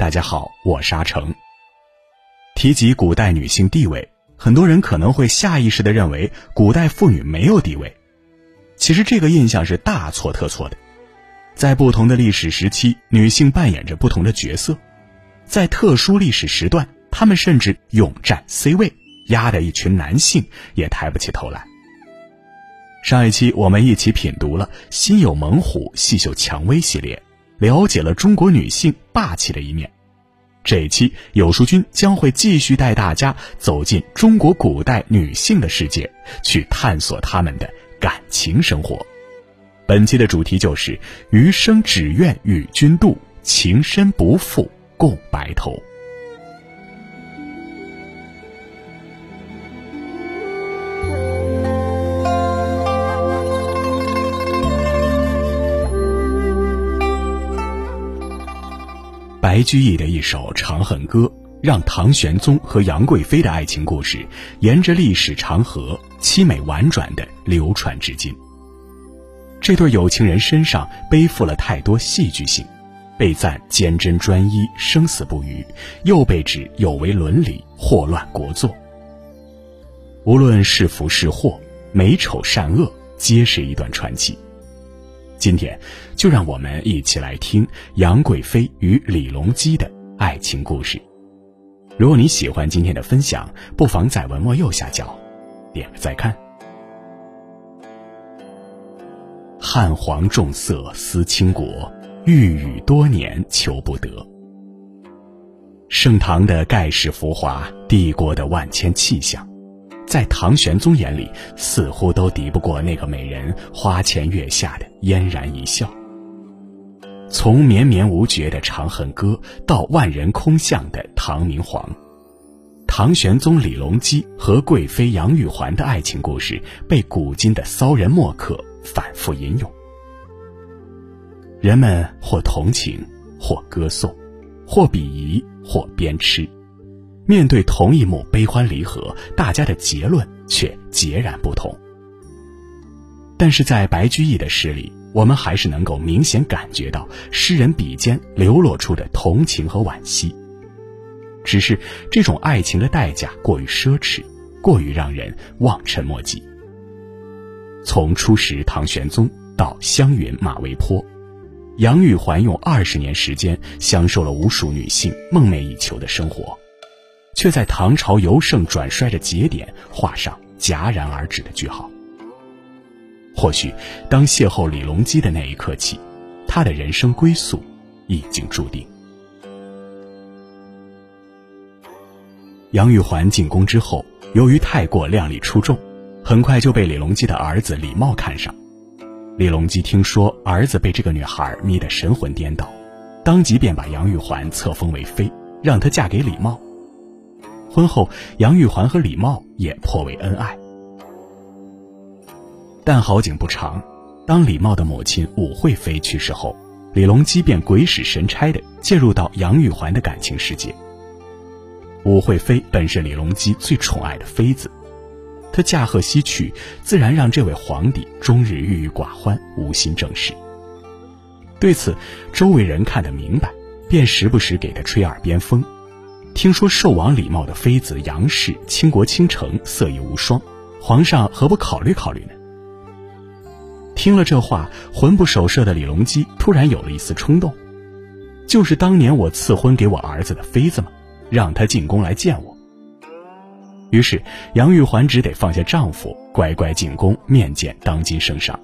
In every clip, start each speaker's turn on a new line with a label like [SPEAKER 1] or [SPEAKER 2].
[SPEAKER 1] 大家好，我是阿成。提及古代女性地位，很多人可能会下意识的认为古代妇女没有地位。其实这个印象是大错特错的。在不同的历史时期，女性扮演着不同的角色，在特殊历史时段，她们甚至勇占 C 位，压得一群男性也抬不起头来。上一期我们一起品读了《心有猛虎，细嗅蔷薇》系列。了解了中国女性霸气的一面，这一期有书君将会继续带大家走进中国古代女性的世界，去探索她们的感情生活。本期的主题就是“余生只愿与君度，情深不负共白头”。白居易的一首《长恨歌》，让唐玄宗和杨贵妃的爱情故事沿着历史长河凄美婉转的流传至今。这对有情人身上背负了太多戏剧性，被赞坚贞专一、生死不渝，又被指有违伦理、祸乱国祚。无论是福是祸，美丑善恶，皆是一段传奇。今天，就让我们一起来听杨贵妃与李隆基的爱情故事。如果你喜欢今天的分享，不妨在文末右下角点个再看。汉皇重色思倾国，御宇多年求不得。盛唐的盖世浮华，帝国的万千气象。在唐玄宗眼里，似乎都敌不过那个美人花前月下的嫣然一笑。从绵绵无绝的《长恨歌》到万人空巷的唐明皇，唐玄宗李隆基和贵妃杨玉环的爱情故事被古今的骚人墨客反复吟咏。人们或同情，或歌颂，或鄙夷，或鞭笞。面对同一幕悲欢离合，大家的结论却截然不同。但是在白居易的诗里，我们还是能够明显感觉到诗人笔尖流露出的同情和惋惜。只是这种爱情的代价过于奢侈，过于让人望尘莫及。从初识唐玄宗到湘云马嵬坡，杨玉环用二十年时间享受了无数女性梦寐以求的生活。却在唐朝由盛转衰的节点画上戛然而止的句号。或许，当邂逅李隆基的那一刻起，他的人生归宿已经注定。杨玉环进宫之后，由于太过靓丽出众，很快就被李隆基的儿子李茂看上。李隆基听说儿子被这个女孩迷得神魂颠倒，当即便把杨玉环册封为妃，让她嫁给李茂。婚后，杨玉环和李茂也颇为恩爱。但好景不长，当李茂的母亲武惠妃去世后，李隆基便鬼使神差地介入到杨玉环的感情世界。武惠妃本是李隆基最宠爱的妃子，她驾鹤西去，自然让这位皇帝终日郁郁寡欢，无心正事。对此，周围人看得明白，便时不时给他吹耳边风。听说寿王李茂的妃子杨氏倾国倾城，色艺无双，皇上何不考虑考虑呢？听了这话，魂不守舍的李隆基突然有了一丝冲动，就是当年我赐婚给我儿子的妃子吗？让她进宫来见我。于是杨玉环只得放下丈夫，乖乖进宫面见当今圣上。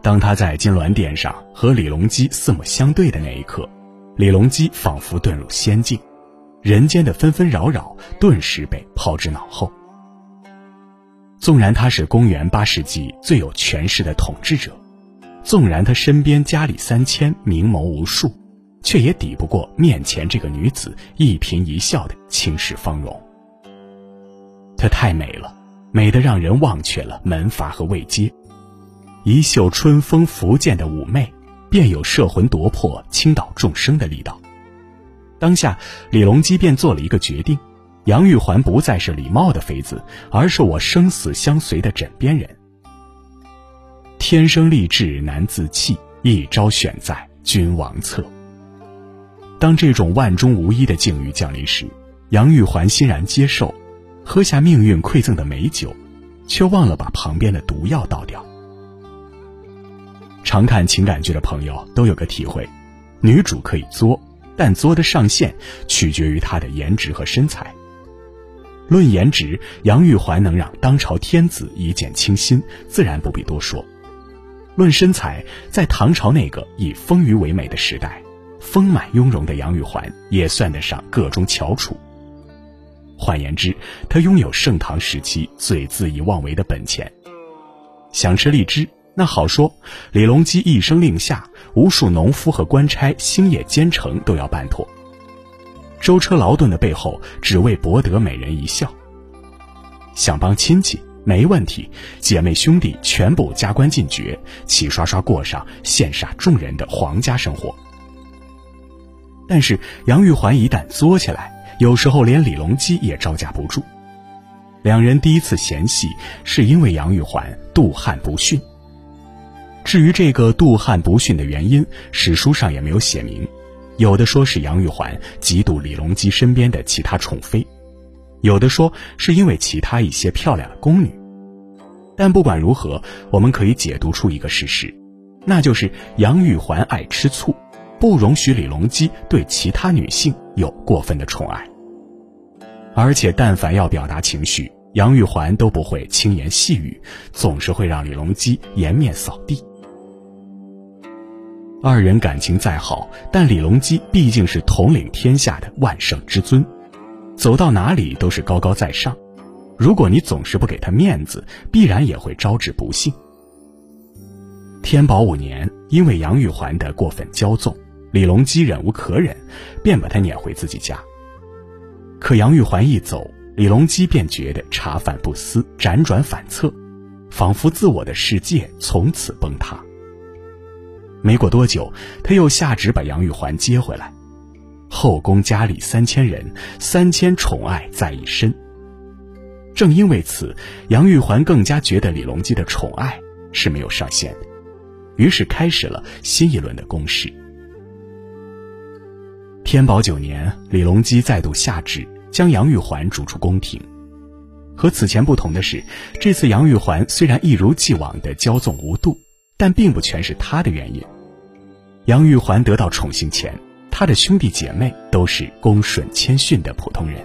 [SPEAKER 1] 当她在金銮殿上和李隆基四目相对的那一刻。李隆基仿佛遁入仙境，人间的纷纷扰扰顿时被抛之脑后。纵然他是公元八世纪最有权势的统治者，纵然他身边佳丽三千、明眸无数，却也抵不过面前这个女子一颦一笑的倾世芳容。她太美了，美得让人忘却了门阀和位阶，一袖春风拂槛的妩媚。便有摄魂夺魄、倾倒众生的力道。当下，李隆基便做了一个决定：杨玉环不再是李茂的妃子，而是我生死相随的枕边人。天生丽质难自弃，一朝选在君王侧。当这种万中无一的境遇降临时，杨玉环欣然接受，喝下命运馈赠的美酒，却忘了把旁边的毒药倒掉。常看情感剧的朋友都有个体会：女主可以作，但作的上限取决于她的颜值和身材。论颜值，杨玉环能让当朝天子一见倾心，自然不必多说。论身材，在唐朝那个以丰腴为美的时代，丰满雍容的杨玉环也算得上个中翘楚。换言之，她拥有盛唐时期最恣意妄为的本钱。想吃荔枝。那好说，李隆基一声令下，无数农夫和官差星夜兼程都要办妥。舟车劳顿的背后，只为博得美人一笑。想帮亲戚没问题，姐妹兄弟全部加官进爵，齐刷刷过上羡煞众人的皇家生活。但是杨玉环一旦作起来，有时候连李隆基也招架不住。两人第一次嫌隙，是因为杨玉环妒汉不逊。至于这个杜汉不逊的原因，史书上也没有写明。有的说是杨玉环嫉妒李隆基身边的其他宠妃，有的说是因为其他一些漂亮的宫女。但不管如何，我们可以解读出一个事实，那就是杨玉环爱吃醋，不容许李隆基对其他女性有过分的宠爱。而且，但凡要表达情绪，杨玉环都不会轻言细语，总是会让李隆基颜面扫地。二人感情再好，但李隆基毕竟是统领天下的万圣之尊，走到哪里都是高高在上。如果你总是不给他面子，必然也会招致不幸。天宝五年，因为杨玉环的过分骄纵，李隆基忍无可忍，便把他撵回自己家。可杨玉环一走，李隆基便觉得茶饭不思，辗转反侧，仿佛自我的世界从此崩塌。没过多久，他又下旨把杨玉环接回来，后宫佳丽三千人，三千宠爱在一身。正因为此，杨玉环更加觉得李隆基的宠爱是没有上限的，于是开始了新一轮的攻势。天宝九年，李隆基再度下旨将杨玉环逐出宫廷。和此前不同的是，这次杨玉环虽然一如既往的骄纵无度。但并不全是他的原因。杨玉环得到宠幸前，她的兄弟姐妹都是恭顺谦逊的普通人。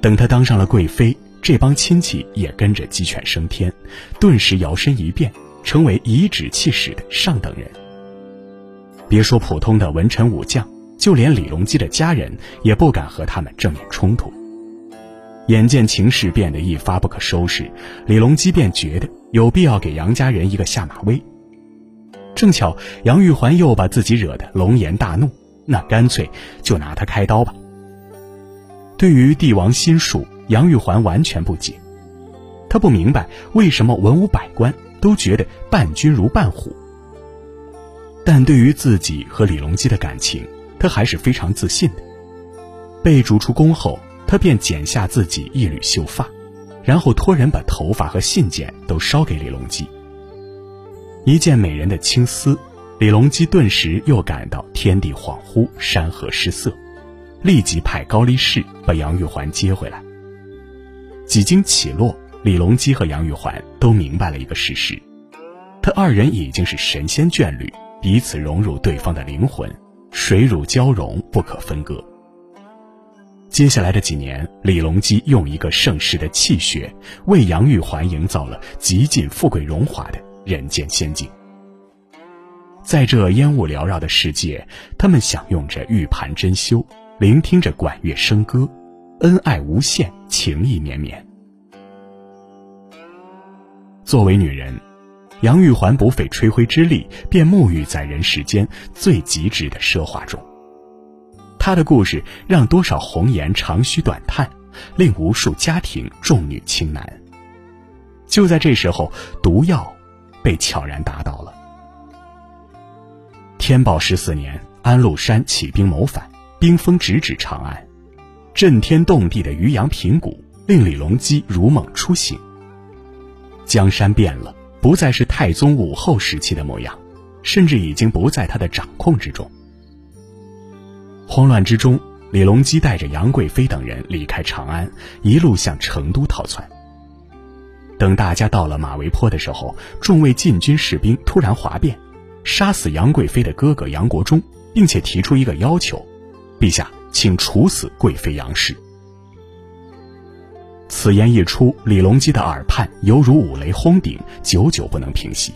[SPEAKER 1] 等她当上了贵妃，这帮亲戚也跟着鸡犬升天，顿时摇身一变，成为颐指气使的上等人。别说普通的文臣武将，就连李隆基的家人也不敢和他们正面冲突。眼见情势变得一发不可收拾，李隆基便觉得。有必要给杨家人一个下马威。正巧杨玉环又把自己惹得龙颜大怒，那干脆就拿他开刀吧。对于帝王心术，杨玉环完全不解，他不明白为什么文武百官都觉得伴君如伴虎。但对于自己和李隆基的感情，他还是非常自信的。被逐出宫后，他便剪下自己一缕秀发。然后托人把头发和信件都烧给李隆基。一见美人的青丝，李隆基顿时又感到天地恍惚，山河失色，立即派高力士把杨玉环接回来。几经起落，李隆基和杨玉环都明白了一个事实：他二人已经是神仙眷侣，彼此融入对方的灵魂，水乳交融，不可分割。接下来的几年，李隆基用一个盛世的气血，为杨玉环营造了极尽富贵荣华的人间仙境。在这烟雾缭绕的世界，他们享用着玉盘珍馐，聆听着管乐笙歌，恩爱无限，情意绵绵。作为女人，杨玉环不费吹灰之力，便沐浴在人世间最极致的奢华中。她的故事让多少红颜长吁短叹，令无数家庭重女轻男。就在这时候，毒药被悄然打倒了。天宝十四年，安禄山起兵谋反，兵锋直指长安，震天动地的渔阳平谷令李隆基如梦初醒。江山变了，不再是太宗武后时期的模样，甚至已经不在他的掌控之中。慌乱之中，李隆基带着杨贵妃等人离开长安，一路向成都逃窜。等大家到了马嵬坡的时候，众位禁军士兵突然哗变，杀死杨贵妃的哥哥杨国忠，并且提出一个要求：陛下，请处死贵妃杨氏。此言一出，李隆基的耳畔犹如五雷轰顶，久久不能平息。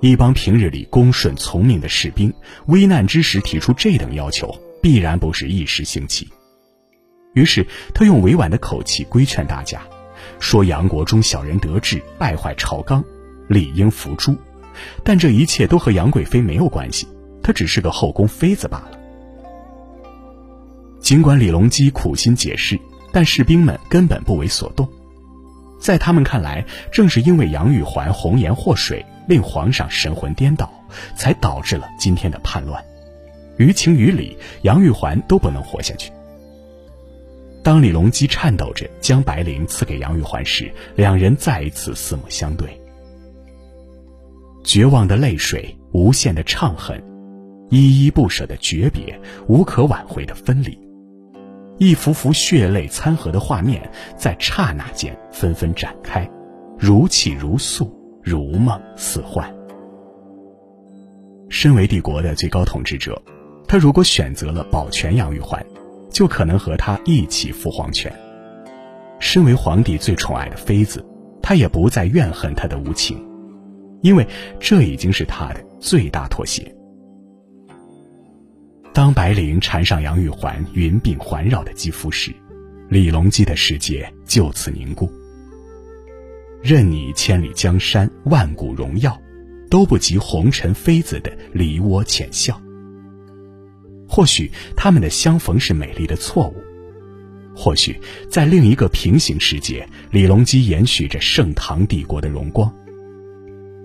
[SPEAKER 1] 一帮平日里恭顺从命的士兵，危难之时提出这等要求，必然不是一时兴起。于是他用委婉的口气规劝大家。说杨国忠小人得志，败坏朝纲，理应伏诛。但这一切都和杨贵妃没有关系，她只是个后宫妃子罢了。尽管李隆基苦心解释，但士兵们根本不为所动。在他们看来，正是因为杨玉环红颜祸水，令皇上神魂颠倒，才导致了今天的叛乱。于情于理，杨玉环都不能活下去。当李隆基颤抖着将白绫赐给杨玉环时，两人再一次四目相对。绝望的泪水，无限的怅恨，依依不舍的诀别，无可挽回的分离，一幅幅血泪参合的画面在刹那间纷纷展开，如泣如诉，如梦似幻。身为帝国的最高统治者，他如果选择了保全杨玉环，就可能和他一起赴黄泉。身为皇帝最宠爱的妃子，他也不再怨恨他的无情，因为这已经是他的最大妥协。当白绫缠上杨玉环云鬓环绕的肌肤时，李隆基的世界就此凝固。任你千里江山万古荣耀，都不及红尘妃子的梨涡浅笑。或许他们的相逢是美丽的错误，或许在另一个平行世界，李隆基延续着盛唐帝国的荣光，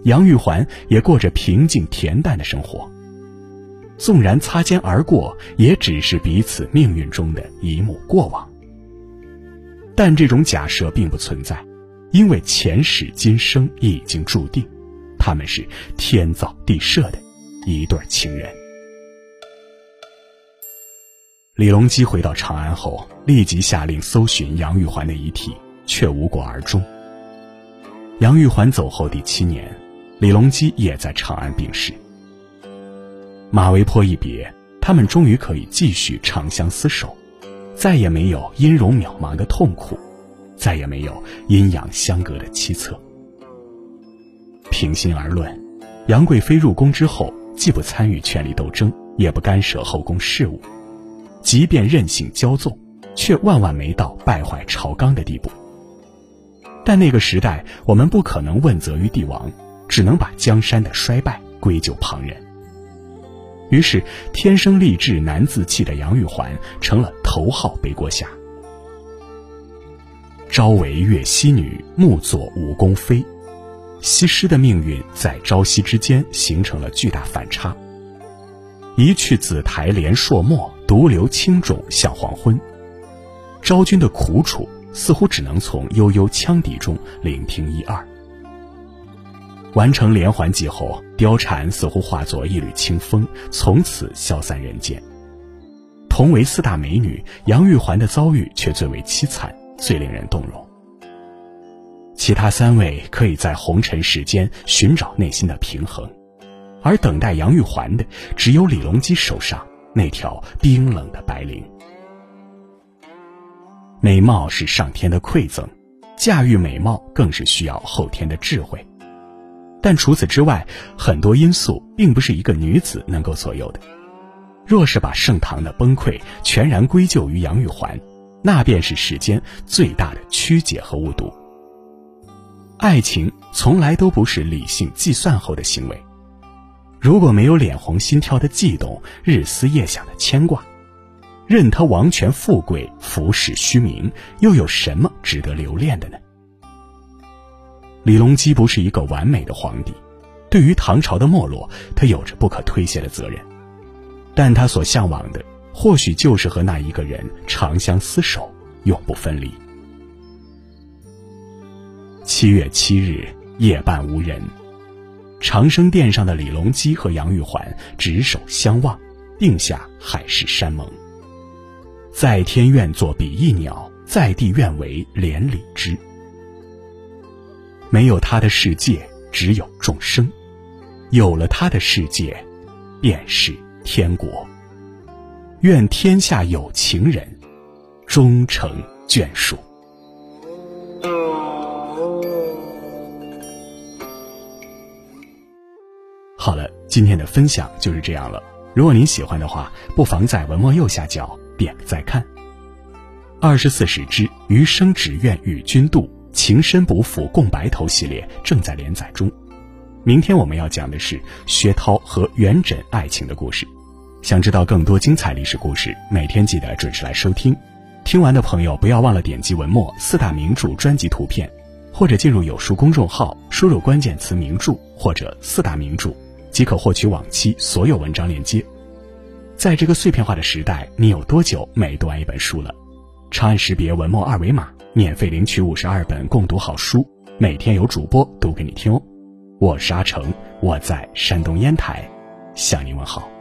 [SPEAKER 1] 杨玉环也过着平静恬淡的生活。纵然擦肩而过，也只是彼此命运中的一幕过往。但这种假设并不存在，因为前世今生已经注定，他们是天造地设的一对情人。李隆基回到长安后，立即下令搜寻杨玉环的遗体，却无果而终。杨玉环走后第七年，李隆基也在长安病逝。马嵬坡一别，他们终于可以继续长相厮守，再也没有音容渺茫的痛苦，再也没有阴阳相隔的凄恻。平心而论，杨贵妃入宫之后，既不参与权力斗争，也不干涉后宫事务。即便任性骄纵，却万万没到败坏朝纲的地步。但那个时代，我们不可能问责于帝王，只能把江山的衰败归咎旁人。于是，天生丽质难自弃的杨玉环成了头号背锅侠。朝为越溪女，暮作武宫妃，西施的命运在朝夕之间形成了巨大反差。一去紫台连朔漠，独留青冢向黄昏。昭君的苦楚似乎只能从悠悠羌笛中聆听一二。完成连环计后，貂蝉似乎化作一缕清风，从此消散人间。同为四大美女，杨玉环的遭遇却最为凄惨，最令人动容。其他三位可以在红尘世间寻找内心的平衡。而等待杨玉环的，只有李隆基手上那条冰冷的白绫。美貌是上天的馈赠，驾驭美貌更是需要后天的智慧。但除此之外，很多因素并不是一个女子能够左右的。若是把盛唐的崩溃全然归咎于杨玉环，那便是世间最大的曲解和误读。爱情从来都不是理性计算后的行为。如果没有脸红心跳的悸动，日思夜想的牵挂，任他王权富贵、浮世虚名，又有什么值得留恋的呢？李隆基不是一个完美的皇帝，对于唐朝的没落，他有着不可推卸的责任。但他所向往的，或许就是和那一个人长相厮守，永不分离。七月七日夜半无人。长生殿上的李隆基和杨玉环执手相望，定下海誓山盟。在天愿作比翼鸟，在地愿为连理枝。没有他的世界，只有众生；有了他的世界，便是天国。愿天下有情人终成眷属。好了，今天的分享就是这样了。如果您喜欢的话，不妨在文末右下角点个再看。二十四史之余生只愿与君度，情深不负共白头系列正在连载中。明天我们要讲的是薛涛和元稹爱情的故事。想知道更多精彩历史故事，每天记得准时来收听。听完的朋友不要忘了点击文末四大名著专辑图片，或者进入有书公众号，输入关键词“名著”或者“四大名著”。即可获取往期所有文章链接。在这个碎片化的时代，你有多久没读完一本书了？长按识别文末二维码，免费领取五十二本共读好书，每天有主播读给你听哦。我是阿成，我在山东烟台，向您问好。